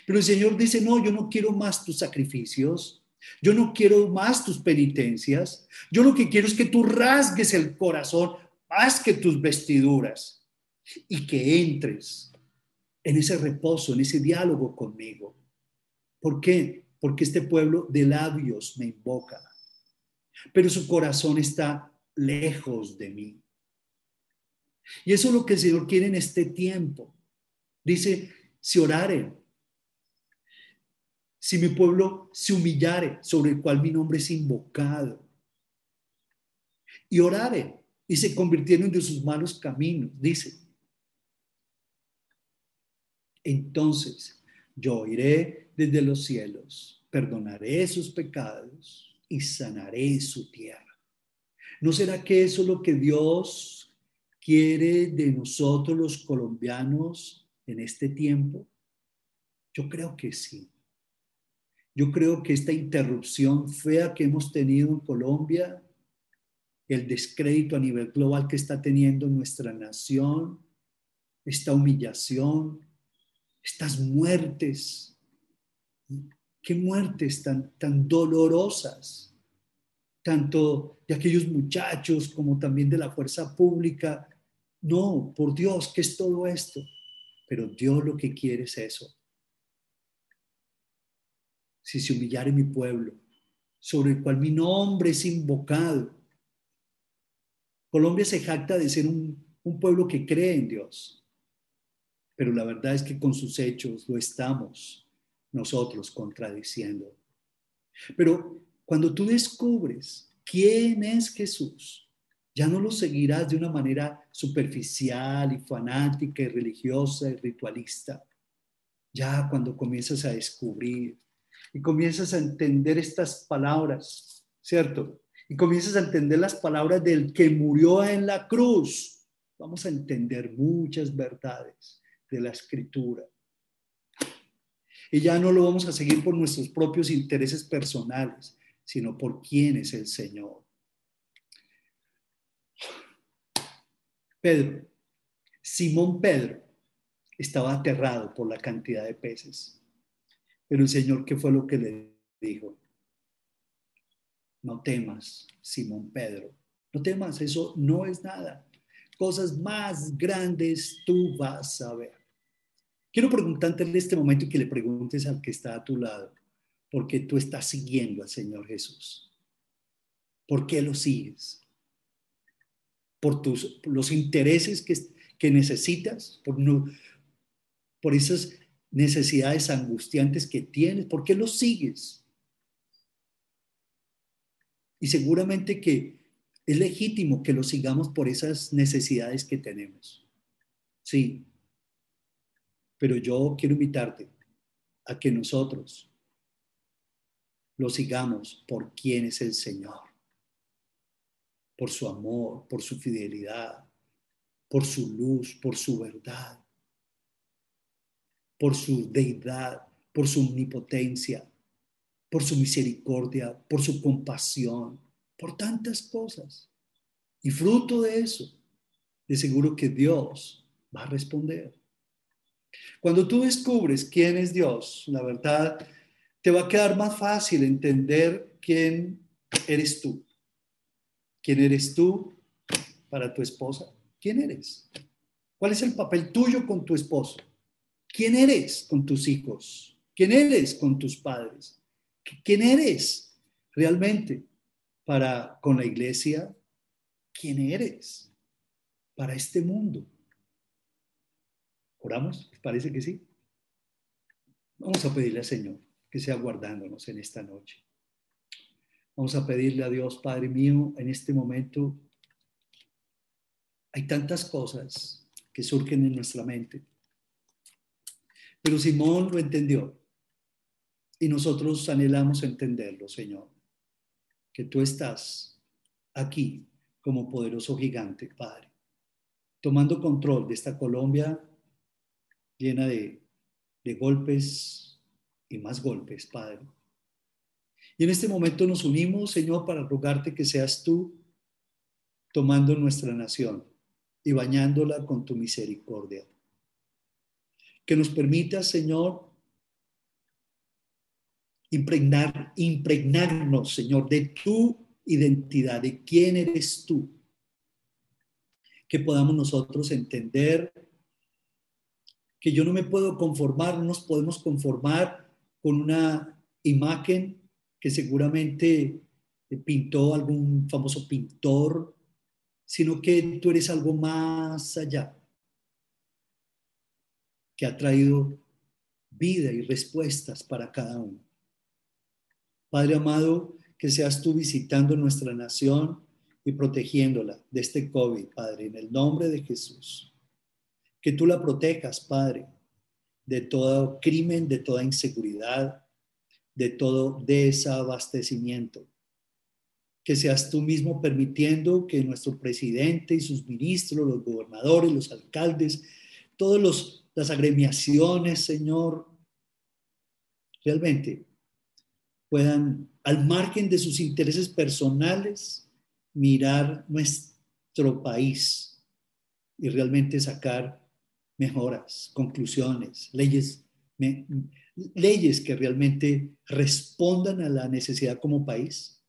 Pero el Señor dice, no, yo no quiero más tus sacrificios, yo no quiero más tus penitencias, yo lo que quiero es que tú rasgues el corazón más que tus vestiduras y que entres en ese reposo, en ese diálogo conmigo. ¿Por qué? Porque este pueblo de labios me invoca, pero su corazón está lejos de mí. Y eso es lo que el Señor quiere en este tiempo. Dice, si oraren, si mi pueblo se humillare, sobre el cual mi nombre es invocado, y orare, y se convirtieron de sus malos caminos, dice. Entonces yo iré desde los cielos, perdonaré sus pecados y sanaré su tierra. ¿No será que eso es lo que Dios quiere de nosotros los colombianos en este tiempo? Yo creo que sí. Yo creo que esta interrupción fea que hemos tenido en Colombia el descrédito a nivel global que está teniendo nuestra nación, esta humillación, estas muertes. Qué muertes tan, tan dolorosas, tanto de aquellos muchachos como también de la fuerza pública. No, por Dios, ¿qué es todo esto? Pero Dios lo que quiere es eso. Si se humillare mi pueblo, sobre el cual mi nombre es invocado. Colombia se jacta de ser un, un pueblo que cree en Dios, pero la verdad es que con sus hechos lo estamos nosotros contradiciendo. Pero cuando tú descubres quién es Jesús, ya no lo seguirás de una manera superficial y fanática y religiosa y ritualista. Ya cuando comienzas a descubrir y comienzas a entender estas palabras, ¿cierto? Y comienzas a entender las palabras del que murió en la cruz, vamos a entender muchas verdades de la escritura. Y ya no lo vamos a seguir por nuestros propios intereses personales, sino por quién es el Señor. Pedro, Simón Pedro, estaba aterrado por la cantidad de peces. Pero el Señor, ¿qué fue lo que le dijo? No temas, Simón Pedro. No temas, eso no es nada. Cosas más grandes tú vas a ver. Quiero preguntarte en este momento y que le preguntes al que está a tu lado, ¿por qué tú estás siguiendo al Señor Jesús? ¿Por qué lo sigues? ¿Por tus, los intereses que, que necesitas? ¿Por, no, ¿Por esas necesidades angustiantes que tienes? ¿Por qué lo sigues? Y seguramente que es legítimo que lo sigamos por esas necesidades que tenemos. Sí, pero yo quiero invitarte a que nosotros lo sigamos por quién es el Señor, por su amor, por su fidelidad, por su luz, por su verdad, por su deidad, por su omnipotencia, por su misericordia, por su compasión, por tantas cosas. Y fruto de eso, de seguro que Dios va a responder. Cuando tú descubres quién es Dios, la verdad, te va a quedar más fácil entender quién eres tú. ¿Quién eres tú para tu esposa? ¿Quién eres? ¿Cuál es el papel tuyo con tu esposo? ¿Quién eres con tus hijos? ¿Quién eres con tus padres? ¿Quién eres realmente para con la iglesia? ¿Quién eres para este mundo? ¿Oramos? parece que sí? Vamos a pedirle al Señor que sea guardándonos en esta noche. Vamos a pedirle a Dios, Padre mío, en este momento hay tantas cosas que surgen en nuestra mente. Pero Simón lo entendió y nosotros anhelamos entenderlo, Señor, que tú estás aquí como poderoso gigante, Padre, tomando control de esta Colombia llena de, golpes y más golpes, Padre. Y en este momento nos unimos, Señor, para rogarte que seas tú tomando nuestra nación y bañándola con tu misericordia. Que nos permitas, Señor, impregnar, impregnarnos, Señor, de tu identidad, de quién eres tú. Que podamos nosotros entender que yo no me puedo conformar, no nos podemos conformar con una imagen que seguramente pintó algún famoso pintor, sino que tú eres algo más allá, que ha traído vida y respuestas para cada uno. Padre amado, que seas tú visitando nuestra nación y protegiéndola de este COVID, Padre, en el nombre de Jesús que tú la protejas, Padre, de todo crimen, de toda inseguridad, de todo desabastecimiento. Que seas tú mismo permitiendo que nuestro presidente y sus ministros, los gobernadores, los alcaldes, todas las agremiaciones, Señor, realmente puedan, al margen de sus intereses personales, mirar nuestro país y realmente sacar mejoras, conclusiones, leyes, leyes que realmente respondan a la necesidad como país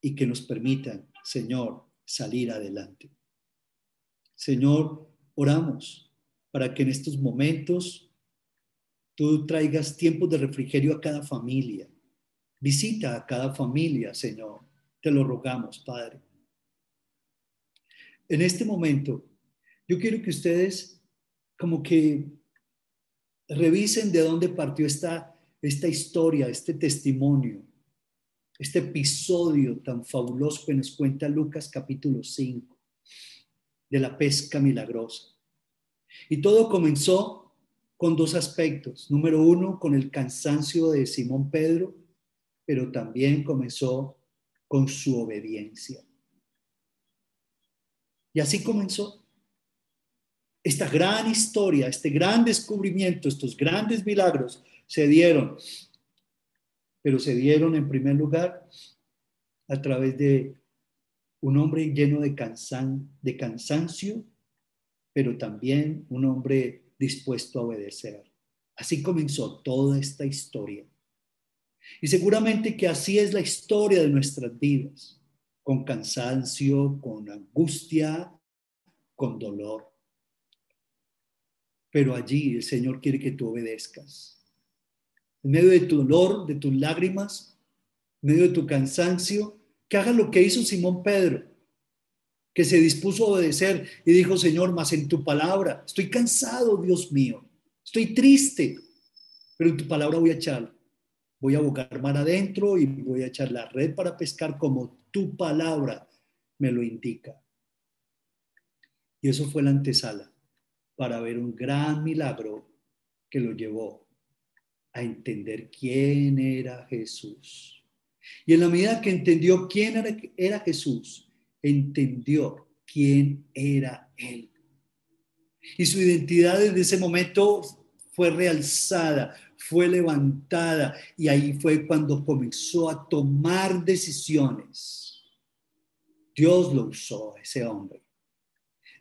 y que nos permitan, Señor, salir adelante. Señor, oramos para que en estos momentos tú traigas tiempos de refrigerio a cada familia. Visita a cada familia, Señor. Te lo rogamos, Padre. En este momento, yo quiero que ustedes como que revisen de dónde partió esta, esta historia, este testimonio, este episodio tan fabuloso que nos cuenta Lucas capítulo 5 de la pesca milagrosa. Y todo comenzó con dos aspectos. Número uno, con el cansancio de Simón Pedro, pero también comenzó con su obediencia. Y así comenzó esta gran historia, este gran descubrimiento, estos grandes milagros se dieron, pero se dieron en primer lugar a través de un hombre lleno de, cansan, de cansancio, pero también un hombre dispuesto a obedecer. Así comenzó toda esta historia. Y seguramente que así es la historia de nuestras vidas, con cansancio, con angustia, con dolor. Pero allí el Señor quiere que tú obedezcas. En medio de tu dolor, de tus lágrimas, en medio de tu cansancio, que hagas lo que hizo Simón Pedro, que se dispuso a obedecer y dijo, Señor, más en tu palabra, estoy cansado, Dios mío, estoy triste, pero en tu palabra voy a echar, voy a bocar mar adentro y voy a echar la red para pescar como tu palabra me lo indica. Y eso fue la antesala para ver un gran milagro que lo llevó a entender quién era Jesús. Y en la medida que entendió quién era Jesús, entendió quién era Él. Y su identidad desde ese momento fue realzada, fue levantada y ahí fue cuando comenzó a tomar decisiones. Dios lo usó ese hombre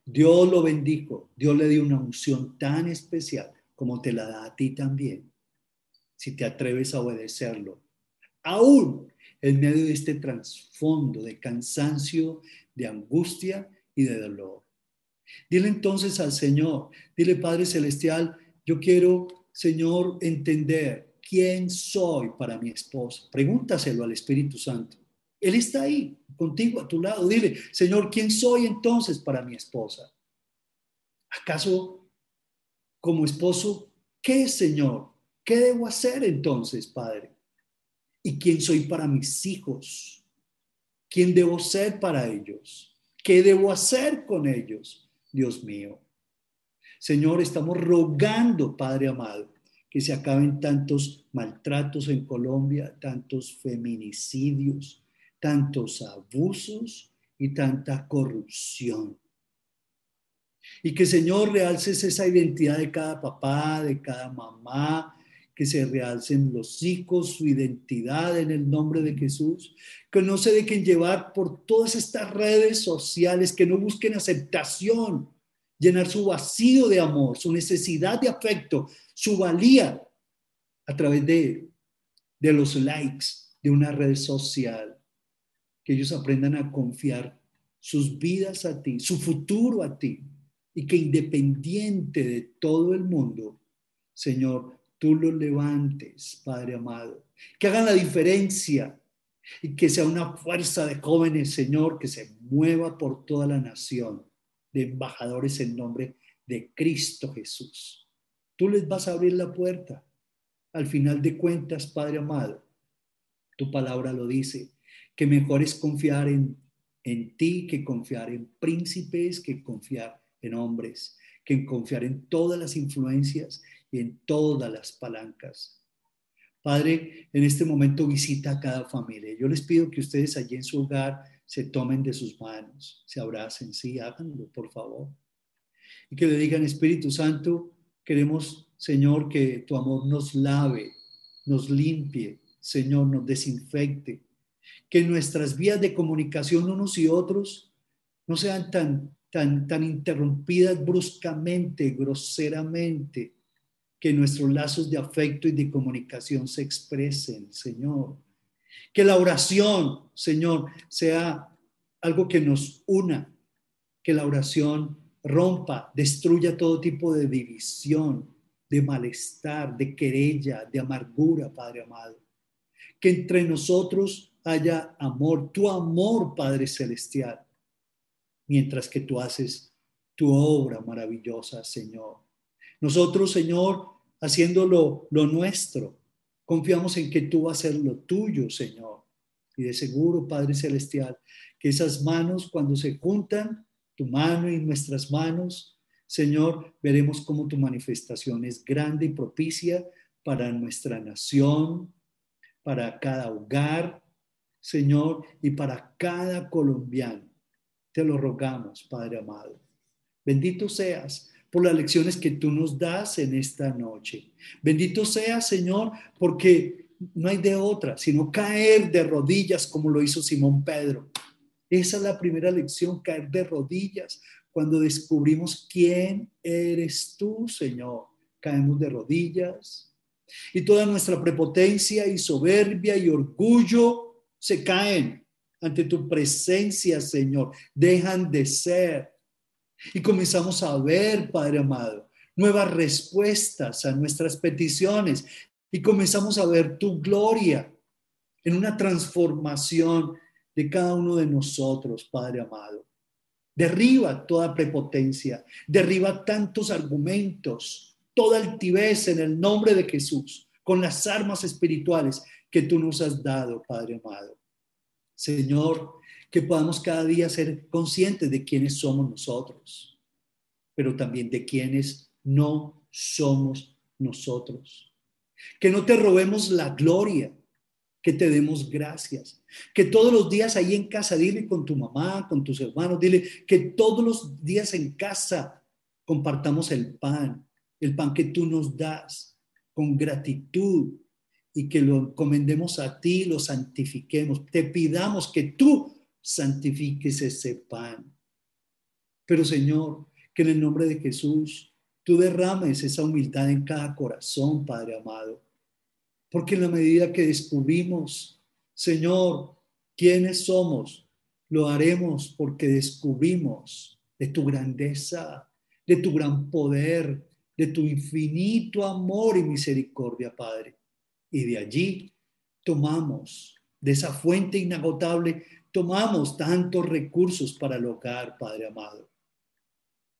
Dios lo bendijo, Dios le dio una unción tan especial como te la da a ti también, si te atreves a obedecerlo, aún en medio de este trasfondo de cansancio, de angustia y de dolor. Dile entonces al Señor, dile Padre Celestial, yo quiero, Señor, entender quién soy para mi esposa. Pregúntaselo al Espíritu Santo. Él está ahí, contigo, a tu lado. Dile, Señor, ¿quién soy entonces para mi esposa? ¿Acaso como esposo, qué, Señor? ¿Qué debo hacer entonces, Padre? ¿Y quién soy para mis hijos? ¿Quién debo ser para ellos? ¿Qué debo hacer con ellos, Dios mío? Señor, estamos rogando, Padre amado, que se acaben tantos maltratos en Colombia, tantos feminicidios, tantos abusos y tanta corrupción. Y que Señor realces esa identidad de cada papá, de cada mamá, que se realcen los hijos, su identidad en el nombre de Jesús, que no se dejen llevar por todas estas redes sociales, que no busquen aceptación, llenar su vacío de amor, su necesidad de afecto, su valía a través de, de los likes de una red social. Que ellos aprendan a confiar sus vidas a ti, su futuro a ti, y que independiente de todo el mundo, Señor, tú los levantes, Padre amado, que hagan la diferencia y que sea una fuerza de jóvenes, Señor, que se mueva por toda la nación, de embajadores en nombre de Cristo Jesús. Tú les vas a abrir la puerta. Al final de cuentas, Padre amado, tu palabra lo dice, que mejor es confiar en, en ti que confiar en príncipes, que confiar en hombres, que confiar en todas las influencias y en todas las palancas. Padre, en este momento visita a cada familia. Yo les pido que ustedes allí en su hogar se tomen de sus manos, se abracen, sí, háganlo, por favor. Y que le digan, Espíritu Santo, queremos, Señor, que tu amor nos lave, nos limpie, Señor, nos desinfecte, Que nuestras vías de comunicación unos y otros no sean tan, tan, tan interrumpidas bruscamente, groseramente, que nuestros lazos de afecto y de comunicación se expresen, Señor. Que la oración, Señor, sea algo que nos una, que la oración rompa, destruya todo tipo de división, de malestar, de querella, de amargura, Padre amado. Que entre nosotros haya amor, tu amor, Padre Celestial, mientras que tú haces tu obra maravillosa, Señor. Nosotros, Señor, haciéndolo lo nuestro, confiamos en que tú vas a hacer lo tuyo, Señor. Y de seguro, Padre Celestial, que esas manos cuando se juntan, tu mano y nuestras manos, Señor, veremos cómo tu manifestación es grande y propicia para nuestra nación, para cada hogar, Señor, y para cada colombiano. Te lo rogamos, Padre amado. Bendito seas por las lecciones que tú nos das en esta noche. Bendito seas, Señor, porque no hay de otra, sino caer de rodillas como lo hizo Simón Pedro. Esa es la primera lección, caer de rodillas. Cuando descubrimos quién eres tú, Señor, caemos de rodillas. Y toda nuestra prepotencia y soberbia y orgullo se caen ante tu presencia, Señor. Dejan de ser. Y comenzamos a ver, Padre amado, nuevas respuestas a nuestras peticiones. Y comenzamos a ver tu gloria en una transformación de cada uno de nosotros, Padre amado. Derriba toda prepotencia, derriba tantos argumentos, toda altivez en el nombre de Jesús, con las armas espirituales que tú nos has dado, Padre amado. Señor, que podamos cada día ser conscientes de quiénes somos nosotros, pero también de quiénes no somos nosotros. Que no te robemos la gloria, que te demos gracias. Que todos los días ahí en casa, dile con tu mamá, con tus hermanos, dile que todos los días en casa compartamos el pan, el pan que tú nos das, con gratitud y que lo encomendemos a ti, lo santifiquemos. Te pidamos que tú santifiques ese pan. Pero Señor, que en el nombre de Jesús tú derrames esa humildad en cada corazón, Padre amado porque en la medida que descubrimos, Señor, quiénes somos, lo haremos porque descubrimos de tu grandeza, de tu gran poder, de tu infinito amor y misericordia, Padre. Y de allí tomamos, de esa fuente inagotable, tomamos tantos recursos para lograr, Padre amado.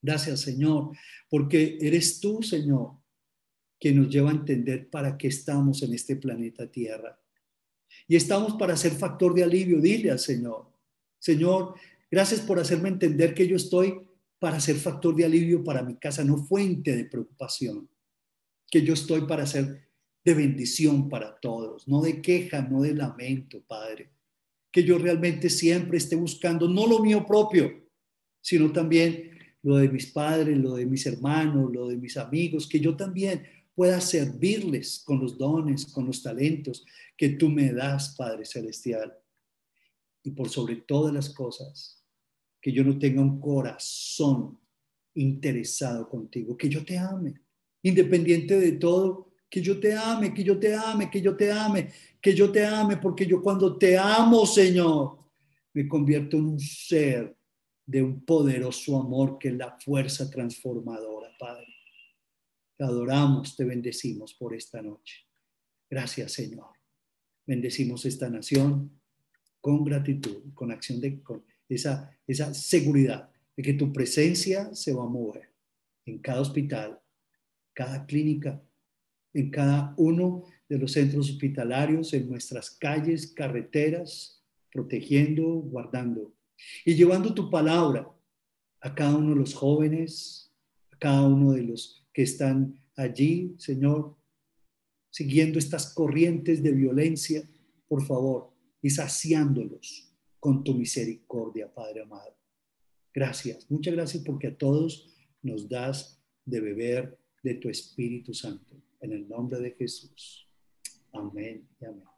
Gracias, Señor, porque eres tú, Señor, que nos lleva a entender para qué estamos en este planeta Tierra. Y estamos para ser factor de alivio. Dile al Señor, Señor, gracias por hacerme entender que yo estoy para ser factor de alivio para mi casa, no fuente de preocupación. Que yo estoy para ser de bendición para todos, no de queja, no de lamento, Padre. Que yo realmente siempre esté buscando no lo mío propio, sino también lo de mis padres, lo de mis hermanos, lo de mis amigos, que yo también pueda servirles con los dones, con los talentos que tú me das, Padre Celestial. Y por sobre todas las cosas, que yo no tenga un corazón interesado contigo, que yo te ame, independiente de todo, que yo te ame, que yo te ame, que yo te ame, que yo te ame, porque yo cuando te amo, Señor, me convierto en un ser de un poderoso amor que es la fuerza transformadora, Padre. Te adoramos, te bendecimos por esta noche. Gracias, Señor. Bendecimos esta nación con gratitud, con acción de con esa, esa seguridad de que tu presencia se va a mover en cada hospital, cada clínica, en cada uno de los centros hospitalarios, en nuestras calles, carreteras, protegiendo, guardando y llevando tu palabra a cada uno de los jóvenes, a cada uno de los que están allí, Señor, siguiendo estas corrientes de violencia, por favor, y saciándolos con tu misericordia, Padre amado. Gracias, muchas gracias porque a todos nos das de beber de tu Espíritu Santo. En el nombre de Jesús. Amén y amén.